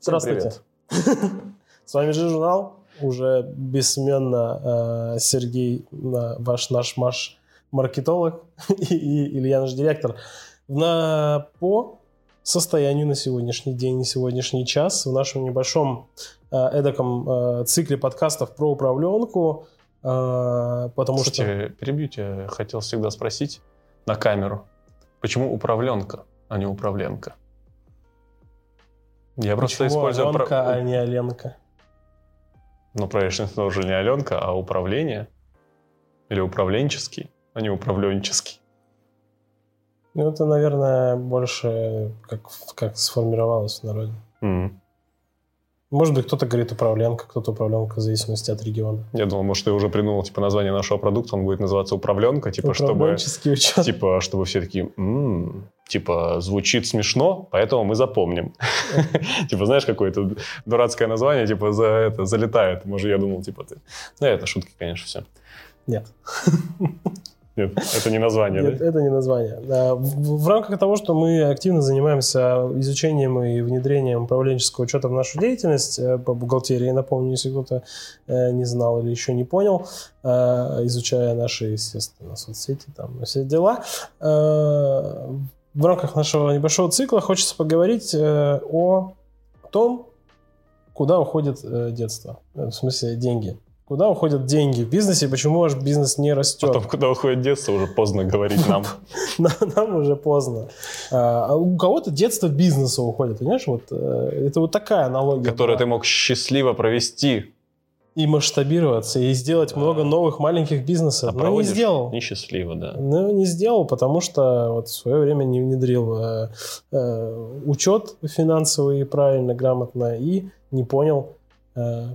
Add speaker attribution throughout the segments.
Speaker 1: Здравствуйте. С вами же журнал. Уже бессменно э, Сергей, ваш наш Маш маркетолог и Илья наш директор. На, по состоянию на сегодняшний день, на сегодняшний час в нашем небольшом э, эдаком э, цикле подкастов про управленку, э, потому
Speaker 2: Кстати,
Speaker 1: что...
Speaker 2: перебью тебя, хотел всегда спросить на камеру, почему управленка, а не управленка?
Speaker 1: Я просто Почему использую... Аленка, про... а не Аленка?
Speaker 2: Ну, правительство уже не Аленка, а управление. Или управленческий, а не управленческий.
Speaker 1: Ну, это, наверное, больше как, как сформировалось в народе. Mm. Может быть, кто-то говорит управленка, кто-то управленка в зависимости от региона.
Speaker 2: Я думал, может, ты уже придумал типа название нашего продукта, он будет называться управленка, типа чтобы, учет. типа чтобы все такие, м-м, типа звучит смешно, поэтому мы запомним. Типа знаешь какое-то дурацкое название, типа за это залетает. Может, я думал, типа ты. Ну это шутки, конечно, все.
Speaker 1: Нет.
Speaker 2: Нет, это не название,
Speaker 1: Нет,
Speaker 2: да?
Speaker 1: это не название. В, в рамках того, что мы активно занимаемся изучением и внедрением управленческого учета в нашу деятельность э, по бухгалтерии, напомню, если кто-то э, не знал или еще не понял, э, изучая наши, естественно, соцсети, там, все дела, в рамках нашего небольшого цикла хочется поговорить о том, куда уходит детство, в смысле деньги. Куда уходят деньги в бизнесе, почему ваш бизнес не растет?
Speaker 2: Потом, куда уходит детство, уже поздно говорить нам.
Speaker 1: Нам уже поздно. А, а у кого-то детство бизнеса уходит, понимаешь? Вот э, это вот такая аналогия.
Speaker 2: Которую ты мог счастливо провести.
Speaker 1: И масштабироваться, и сделать много новых маленьких бизнесов.
Speaker 2: А Но не сделал. Несчастливо, да.
Speaker 1: Ну, не сделал, потому что вот в свое время не внедрил э, э, учет финансовый правильно, грамотно, и не понял,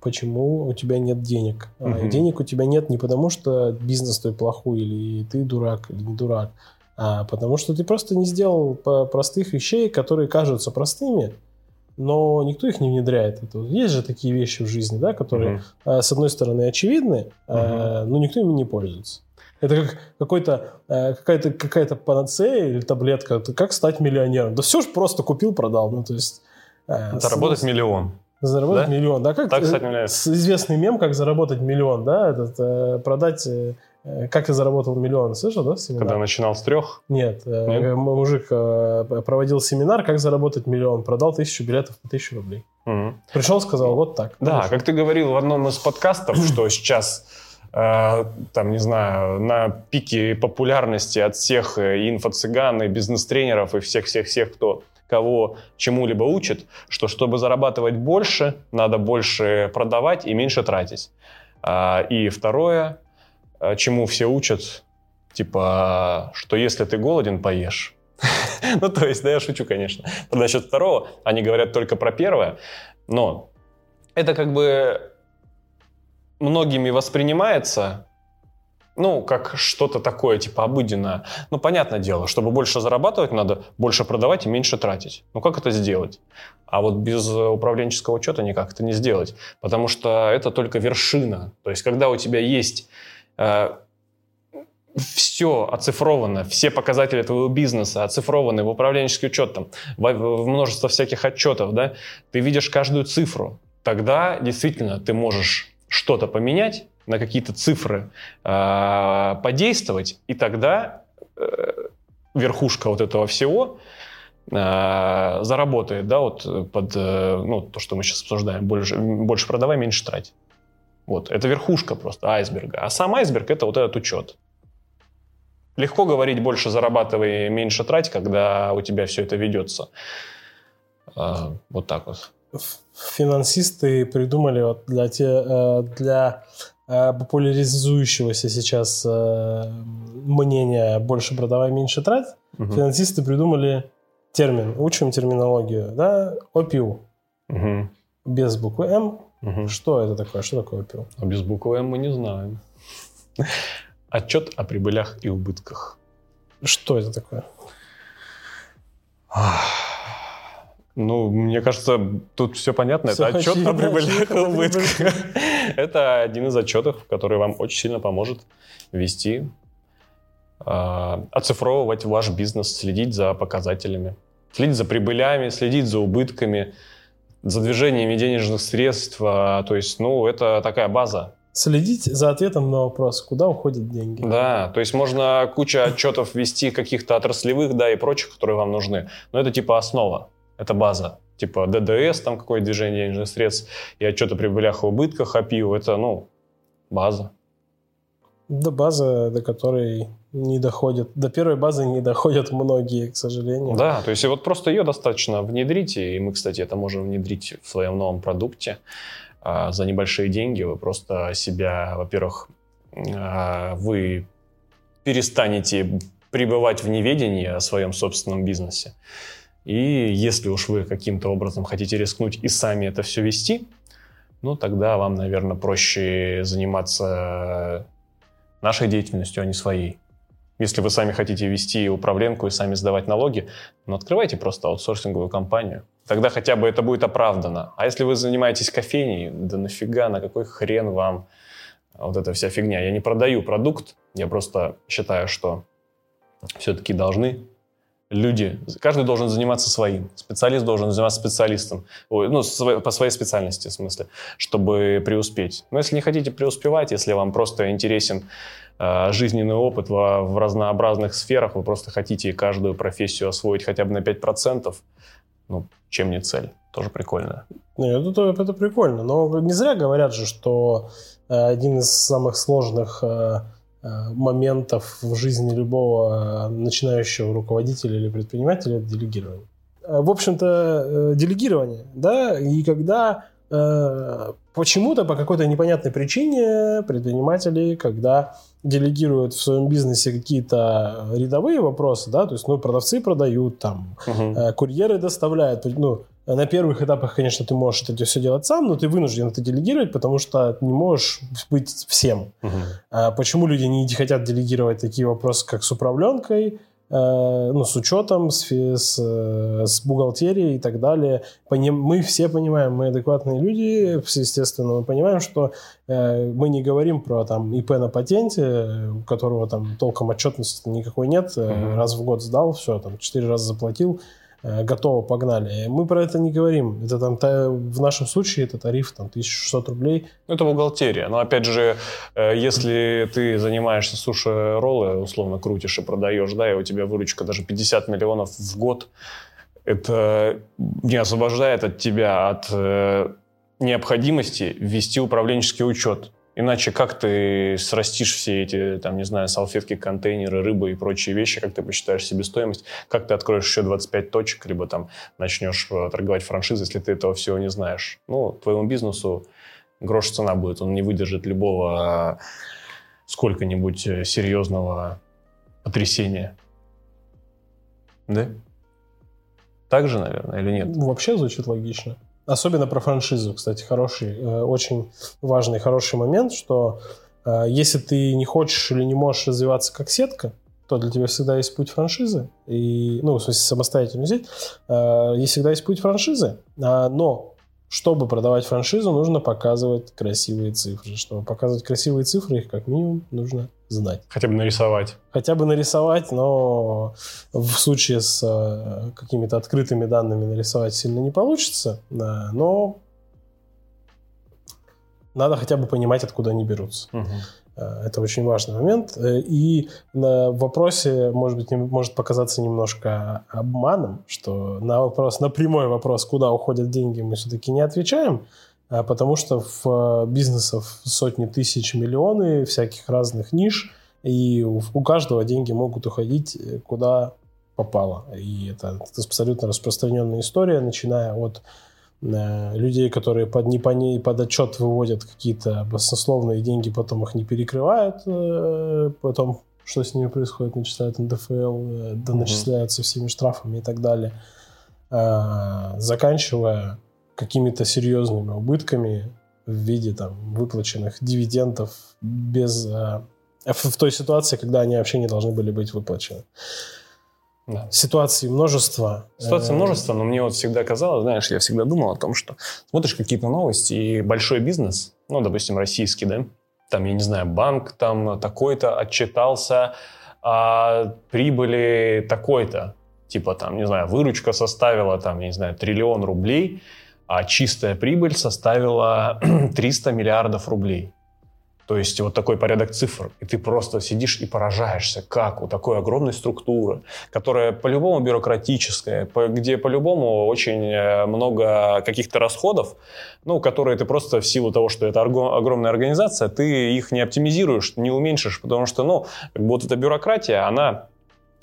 Speaker 1: почему у тебя нет денег. Угу. Денег у тебя нет не потому, что бизнес твой плохой, или ты дурак, или не дурак, а потому что ты просто не сделал простых вещей, которые кажутся простыми, но никто их не внедряет. Это, есть же такие вещи в жизни, да, которые, угу. с одной стороны, очевидны, угу. но никто ими не пользуется. Это как какой-то, какая-то, какая-то панацея или таблетка. Как стать миллионером? Да все же просто купил, продал. Ну, то есть...
Speaker 2: Заработать миллион.
Speaker 1: Заработать да? миллион, да? Как
Speaker 2: так, кстати,
Speaker 1: известный мем, как заработать миллион, да? Этот, э, продать, э, как я заработал миллион, слышал, да?
Speaker 2: Семинар? Когда начинал с трех?
Speaker 1: Нет, э, Нет? мужик э, проводил семинар, как заработать миллион, продал тысячу билетов по тысячу рублей. Угу. Пришел, сказал, вот так.
Speaker 2: Да, Хорошо. как ты говорил в одном из подкастов, что сейчас э, там, не знаю, на пике популярности от всех инфо-цыган, и бизнес-тренеров, и всех-всех-всех, кто кого чему-либо учат, что чтобы зарабатывать больше, надо больше продавать и меньше тратить. А, и второе, а, чему все учат, типа, что если ты голоден, поешь. ну, то есть, да, я шучу, конечно. Насчет второго, они говорят только про первое, но это как бы многими воспринимается ну, как что-то такое, типа, обыденное. Ну, понятное дело, чтобы больше зарабатывать, надо больше продавать и меньше тратить. Ну, как это сделать? А вот без управленческого учета никак это не сделать, потому что это только вершина. То есть, когда у тебя есть э, все оцифровано, все показатели твоего бизнеса оцифрованы в управленческий учет, там, в, в множество всяких отчетов, да, ты видишь каждую цифру, тогда действительно ты можешь что-то поменять, на какие-то цифры э, подействовать, и тогда э, верхушка вот этого всего э, заработает, да, вот под, э, ну, то, что мы сейчас обсуждаем, больше, больше продавай, меньше трать. Вот, это верхушка просто айсберга. А сам айсберг — это вот этот учет. Легко говорить больше зарабатывай, меньше трать, когда у тебя все это ведется. Э, вот так вот.
Speaker 1: Финансисты придумали вот для, те, э, для популяризующегося сейчас э, мнения «больше продавай, меньше трать», угу. финансисты придумали термин, учим терминологию, да, ОПИУ. Угу. Без буквы «М». Угу. Что это такое? Что такое ОПИУ?
Speaker 2: А без буквы «М» мы не знаем. Отчет о прибылях и убытках.
Speaker 1: Что это такое?
Speaker 2: Ну, мне кажется, тут все понятно. Все это отчет о прибылях и убытках. Это один из отчетов, который вам очень сильно поможет вести, а, оцифровывать ваш бизнес, следить за показателями, следить за прибылями, следить за убытками, за движениями денежных средств. А, то есть, ну, это такая база.
Speaker 1: Следить за ответом на вопрос, куда уходят деньги.
Speaker 2: Да, то есть можно куча отчетов вести каких-то отраслевых, да, и прочих, которые вам нужны. Но это типа основа, это база. Типа ДДС, там какое движение денежных средств, и отчеты о прибылях и убытках, АПИУ, это, ну, база.
Speaker 1: До базы, до которой не доходят, до первой базы не доходят многие, к сожалению.
Speaker 2: Да, то есть вот просто ее достаточно внедрить, и мы, кстати, это можем внедрить в своем новом продукте а, за небольшие деньги. Вы просто себя, во-первых, а, вы перестанете пребывать в неведении о своем собственном бизнесе. И если уж вы каким-то образом хотите рискнуть и сами это все вести, ну тогда вам, наверное, проще заниматься нашей деятельностью, а не своей. Если вы сами хотите вести управленку и сами сдавать налоги, ну, открывайте просто аутсорсинговую компанию. Тогда хотя бы это будет оправдано. А если вы занимаетесь кофейней, да нафига, на какой хрен вам вот эта вся фигня? Я не продаю продукт, я просто считаю, что все-таки должны люди, каждый должен заниматься своим. Специалист должен заниматься специалистом. Ну, по своей специальности, в смысле, чтобы преуспеть. Но если не хотите преуспевать, если вам просто интересен э, жизненный опыт в, в разнообразных сферах, вы просто хотите каждую профессию освоить хотя бы на 5%, ну, чем не цель? Тоже прикольно.
Speaker 1: Нет, это, это прикольно. Но не зря говорят же, что э, один из самых сложных Э, моментов в жизни любого э, начинающего руководителя или предпринимателя это делегирование. Э, в общем-то, делегирование, да, и когда почему-то по какой-то непонятной причине предприниматели, когда делегируют в своем бизнесе какие-то рядовые вопросы, да, то есть, ну, продавцы продают, там, угу. курьеры доставляют, ну, на первых этапах, конечно, ты можешь это все делать сам, но ты вынужден это делегировать, потому что не можешь быть всем. Угу. А почему люди не хотят делегировать такие вопросы, как с управленкой, э, ну, с учетом, с, с, с бухгалтерией и так далее. Поним, мы все понимаем, мы адекватные люди, естественно, мы понимаем, что э, мы не говорим про там ИП на патенте, у которого там толком отчетности никакой нет, угу. раз в год сдал, все, там, четыре раза заплатил, Э, готово, погнали. Мы про это не говорим. Это там в нашем случае это тариф там 1600 рублей.
Speaker 2: Ну, это бухгалтерия. Но опять же, э, если ты занимаешься суши-роллы, условно крутишь и продаешь, да, и у тебя выручка даже 50 миллионов в год, это не освобождает от тебя от э, необходимости ввести управленческий учет. Иначе как ты срастишь все эти, там, не знаю, салфетки, контейнеры, рыбы и прочие вещи, как ты посчитаешь себестоимость, как ты откроешь еще 25 точек, либо там начнешь э, торговать франшизой, если ты этого всего не знаешь. Ну, твоему бизнесу грош цена будет, он не выдержит любого сколько-нибудь э, серьезного потрясения. Да? Так же, наверное, или нет?
Speaker 1: Вообще звучит логично. Особенно про франшизу, кстати, хороший, э, очень важный, хороший момент, что э, если ты не хочешь или не можешь развиваться как сетка, то для тебя всегда есть путь франшизы. И, ну, в смысле, самостоятельно взять. Э, есть всегда есть путь франшизы. А, но чтобы продавать франшизу, нужно показывать красивые цифры. Чтобы показывать красивые цифры, их как минимум нужно знать.
Speaker 2: Хотя бы нарисовать.
Speaker 1: Хотя бы нарисовать, но в случае с э, какими-то открытыми данными нарисовать сильно не получится. Но надо хотя бы понимать, откуда они берутся. Угу. Э, это очень важный момент. Э, и на вопросе, может быть, может показаться немножко обманом, что на вопрос, на прямой вопрос, куда уходят деньги, мы все-таки не отвечаем, потому что в бизнесах сотни тысяч, миллионы всяких разных ниш, и у каждого деньги могут уходить э, куда попало. И это абсолютно распространенная история, начиная от Э, людей, которые под, не по ней под отчет выводят какие-то баснословные деньги, потом их не перекрывают, э, потом что с ними происходит, начисляют НДФЛ, э, да, начисляются всеми штрафами и так далее, заканчивая какими-то серьезными убытками в виде там выплаченных дивидендов без в той ситуации, когда они вообще не должны были быть выплачены. Да. Ситуаций множество.
Speaker 2: Ситуаций э, множество, но мне вот всегда казалось, знаешь, я всегда думал о том, что смотришь какие-то новости, и большой бизнес, ну, допустим, российский, да, там, я не знаю, банк там такой-то отчитался о прибыли такой-то, типа там, не знаю, выручка составила там, я не знаю, триллион рублей, а чистая прибыль составила 300 миллиардов рублей. То есть вот такой порядок цифр. И ты просто сидишь и поражаешься, как у такой огромной структуры, которая по-любому бюрократическая, где по-любому очень э, много каких-то расходов, ну, которые ты просто в силу того, что это огромная организация, ты их не оптимизируешь, не уменьшишь, потому что, ну, как бы вот эта бюрократия, она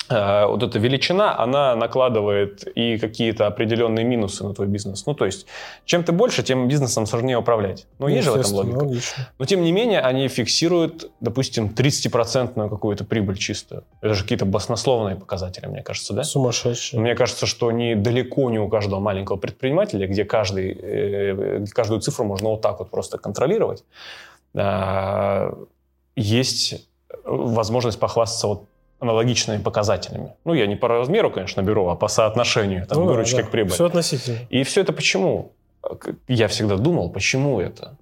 Speaker 2: вот эта величина, она накладывает и какие-то определенные минусы на твой бизнес. Ну, то есть, чем ты больше, тем бизнесом сложнее управлять. Ну, есть же в этом логика. Логично. Но, тем не менее, они фиксируют, допустим, 30% какую-то прибыль чистую. Это же какие-то баснословные показатели, мне кажется, да?
Speaker 1: Сумасшедшие.
Speaker 2: Мне кажется, что они далеко не у каждого маленького предпринимателя, где каждый, э, каждую цифру можно вот так вот просто контролировать, а, есть возможность похвастаться вот аналогичными показателями. Ну, я не по размеру, конечно, беру, а по соотношению там, ну, выручки да, к прибыли.
Speaker 1: Все относительно.
Speaker 2: И все это почему? Я всегда думал, почему это?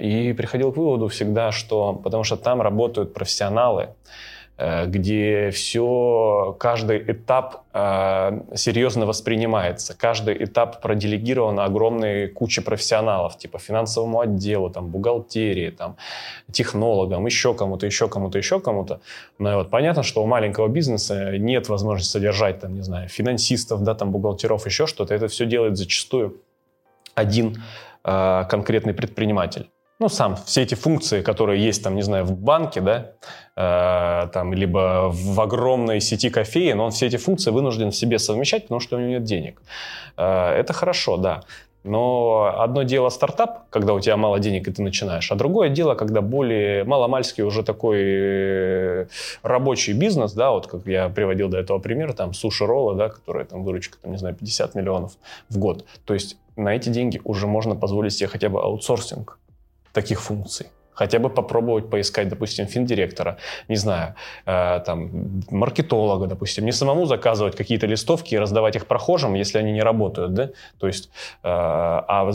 Speaker 2: И приходил к выводу всегда, что потому что там работают профессионалы, где все, каждый этап э, серьезно воспринимается, каждый этап проделегирован огромной куче профессионалов, типа финансовому отделу, там, бухгалтерии, там, технологам, еще кому-то, еще кому-то, еще кому-то. Но вот понятно, что у маленького бизнеса нет возможности содержать, там, не знаю, финансистов, да, там, бухгалтеров, еще что-то. Это все делает зачастую один э, конкретный предприниматель ну, сам, все эти функции, которые есть, там, не знаю, в банке, да, э, там, либо в огромной сети кофеин, он все эти функции вынужден в себе совмещать, потому что у него нет денег. Э, это хорошо, да. Но одно дело стартап, когда у тебя мало денег и ты начинаешь, а другое дело, когда более маломальский уже такой э, рабочий бизнес, да, вот как я приводил до этого примера, там суши-роллы, да, которые там выручка, там, не знаю, 50 миллионов в год. То есть на эти деньги уже можно позволить себе хотя бы аутсорсинг таких функций. Хотя бы попробовать поискать, допустим, финдиректора, не знаю, э, там, маркетолога, допустим, не самому заказывать какие-то листовки и раздавать их прохожим, если они не работают, да, то есть, э, а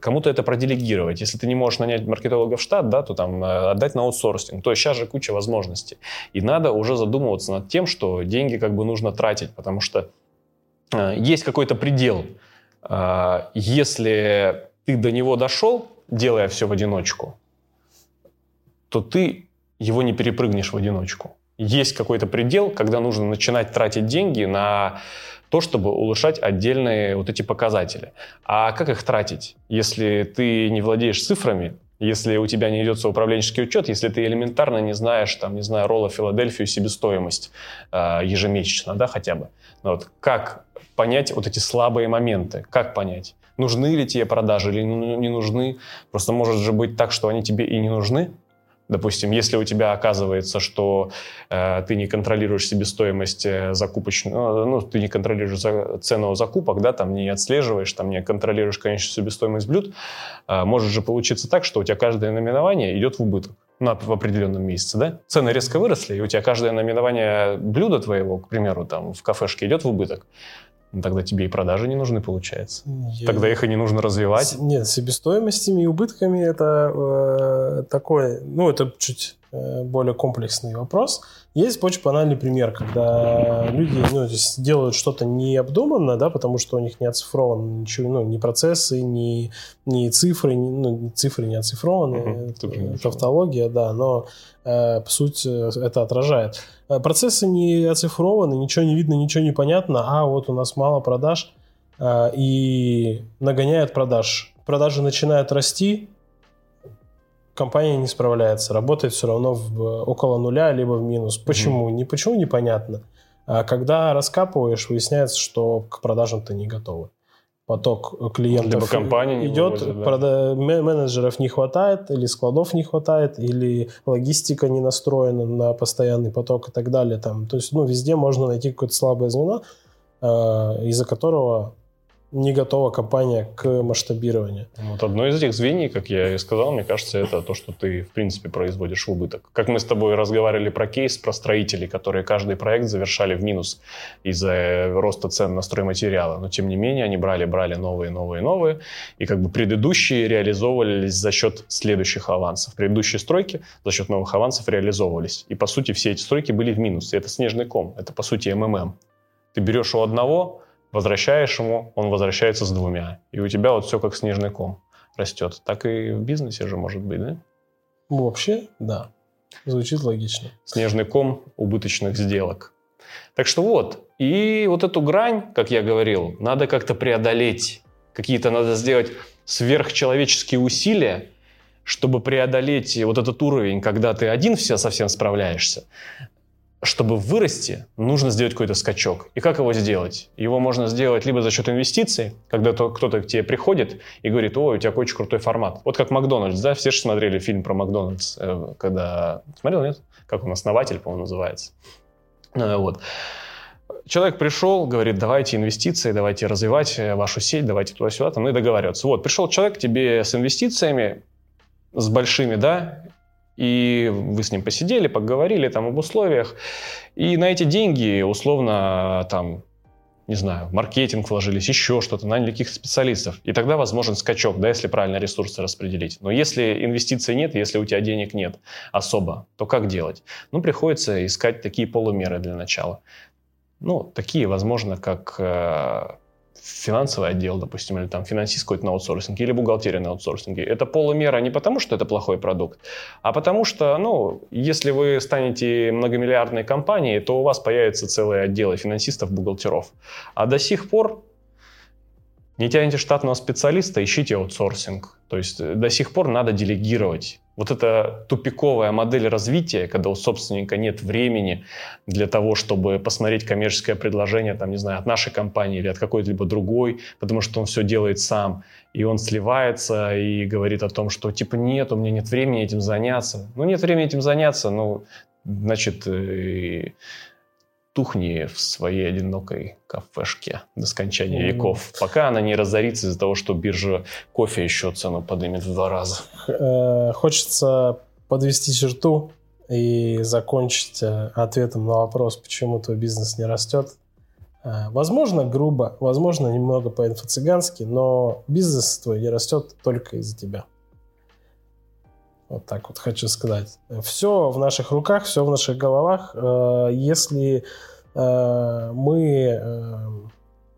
Speaker 2: кому-то это проделегировать. Если ты не можешь нанять маркетолога в штат, да, то там э, отдать на аутсорсинг. То есть сейчас же куча возможностей. И надо уже задумываться над тем, что деньги как бы нужно тратить, потому что э, есть какой-то предел. Э, если ты до него дошел, делая все в одиночку, то ты его не перепрыгнешь в одиночку. Есть какой-то предел, когда нужно начинать тратить деньги на то, чтобы улучшать отдельные вот эти показатели. А как их тратить, если ты не владеешь цифрами, если у тебя не идется управленческий учет, если ты элементарно не знаешь, там, не знаю, Ролла Филадельфию себестоимость э, ежемесячно, да, хотя бы. Вот, как понять вот эти слабые моменты? Как понять? Нужны ли тебе продажи или не нужны. Просто может же быть так, что они тебе и не нужны. Допустим, если у тебя оказывается, что э, ты не контролируешь себестоимость э, закупочную, ну, ты не контролируешь за, цену закупок, да, там не отслеживаешь, там не контролируешь конечную себестоимость блюд, э, может же получиться так, что у тебя каждое наименование идет в убыток на, в определенном месяце, да? Цены резко выросли, и у тебя каждое наименование блюда твоего, к примеру, там в кафешке идет в убыток. Ну, тогда тебе и продажи не нужны, получается. Я... Тогда их и не нужно развивать. С...
Speaker 1: Нет, себестоимостями и убытками это э, такой, ну, это чуть более комплексный вопрос. Есть очень банальный пример, когда люди ну, делают что-то необдуманно, да, потому что у них не оцифровано ничего, ну, ни процессы, ни, ни цифры, ни, ну, цифры не оцифрованы, угу, это, тавтология, да, но э, по сути это отражает. Э, процессы не оцифрованы, ничего не видно, ничего не понятно, а вот у нас мало продаж э, и нагоняет продаж. Продажи начинают расти, компания не справляется, работает все равно в, около нуля, либо в минус. Почему? Mm-hmm. Не почему непонятно. А когда раскапываешь, выясняется, что к продажам ты не готовы поток клиентов
Speaker 2: Либо компания
Speaker 1: идет, выводит, да. прода- менеджеров не хватает, или складов не хватает, или логистика не настроена на постоянный поток и так далее. Там. То есть ну, везде можно найти какое-то слабое звено, э, из-за которого не готова компания к масштабированию.
Speaker 2: Вот одно из этих звеньев, как я и сказал, мне кажется, это то, что ты, в принципе, производишь убыток. Как мы с тобой разговаривали про кейс, про строителей, которые каждый проект завершали в минус из-за роста цен на стройматериалы. Но, тем не менее, они брали, брали новые, новые, новые. И как бы предыдущие реализовывались за счет следующих авансов. Предыдущие стройки за счет новых авансов реализовывались. И, по сути, все эти стройки были в минус. И это снежный ком. Это, по сути, МММ. Ты берешь у одного, возвращаешь ему, он возвращается с двумя. И у тебя вот все как снежный ком растет. Так и в бизнесе же может быть, да?
Speaker 1: Вообще, да. Звучит логично.
Speaker 2: Снежный ком убыточных сделок. Так что вот, и вот эту грань, как я говорил, надо как-то преодолеть. Какие-то надо сделать сверхчеловеческие усилия, чтобы преодолеть вот этот уровень, когда ты один все совсем справляешься чтобы вырасти, нужно сделать какой-то скачок. И как его сделать? Его можно сделать либо за счет инвестиций, когда кто-то к тебе приходит и говорит, ой, у тебя очень крутой формат. Вот как Макдональдс, да? Все же смотрели фильм про Макдональдс, э, когда... Смотрел, нет? Как он, «Основатель», по-моему, называется. Э, вот. Человек пришел, говорит, давайте инвестиции, давайте развивать э, вашу сеть, давайте туда-сюда, там, ну и договариваться. Вот, пришел человек к тебе с инвестициями, с большими, да, и вы с ним посидели, поговорили там об условиях, и на эти деньги условно там не знаю, маркетинг вложились, еще что-то, наняли каких-то специалистов. И тогда возможен скачок, да, если правильно ресурсы распределить. Но если инвестиций нет, если у тебя денег нет особо, то как делать? Ну, приходится искать такие полумеры для начала. Ну, такие, возможно, как э, финансовый отдел, допустим, или там финансист какой-то на аутсорсинге, или бухгалтерия на аутсорсинге. Это полумера не потому, что это плохой продукт, а потому что, ну, если вы станете многомиллиардной компанией, то у вас появятся целые отделы финансистов, бухгалтеров. А до сих пор не тянете штатного специалиста, ищите аутсорсинг. То есть до сих пор надо делегировать вот эта тупиковая модель развития, когда у собственника нет времени для того, чтобы посмотреть коммерческое предложение, там, не знаю, от нашей компании или от какой-либо другой, потому что он все делает сам, и он сливается и говорит о том, что типа нет, у меня нет времени этим заняться. Ну, нет времени этим заняться, ну, значит, э, тухни в своей одинокой кафешке до скончания mm. веков, пока она не разорится из-за того, что биржа кофе еще цену поднимет в два раза.
Speaker 1: Э, хочется подвести черту и закончить э, ответом на вопрос, почему твой бизнес не растет. Э, возможно, грубо, возможно, немного по-инфо-цыгански, но бизнес твой не растет только из-за тебя. Вот так вот хочу сказать. Все в наших руках, все в наших головах. Э, если э, мы э,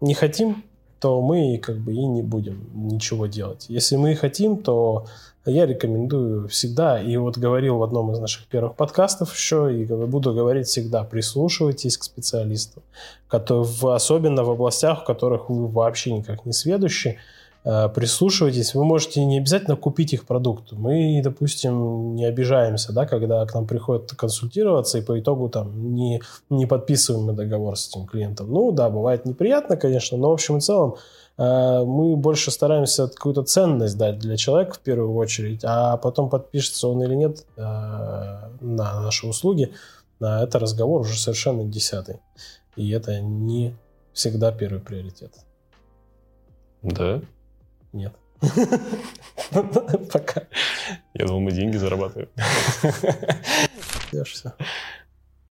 Speaker 1: не хотим, то мы как бы и не будем ничего делать. Если мы хотим, то я рекомендую всегда, и вот говорил в одном из наших первых подкастов еще, и буду говорить всегда, прислушивайтесь к специалистам, которые, особенно в областях, в которых вы вообще никак не сведущи, прислушивайтесь. Вы можете не обязательно купить их продукт. Мы, допустим, не обижаемся, да, когда к нам приходят консультироваться, и по итогу там не, не подписываем договор с этим клиентом. Ну да, бывает неприятно, конечно, но в общем и целом э, мы больше стараемся какую-то ценность дать для человека в первую очередь, а потом подпишется он или нет э, на наши услуги, это разговор уже совершенно десятый. И это не всегда первый приоритет.
Speaker 2: Да?
Speaker 1: Нет. Пока.
Speaker 2: Я думал, мы деньги зарабатываем.
Speaker 1: Все.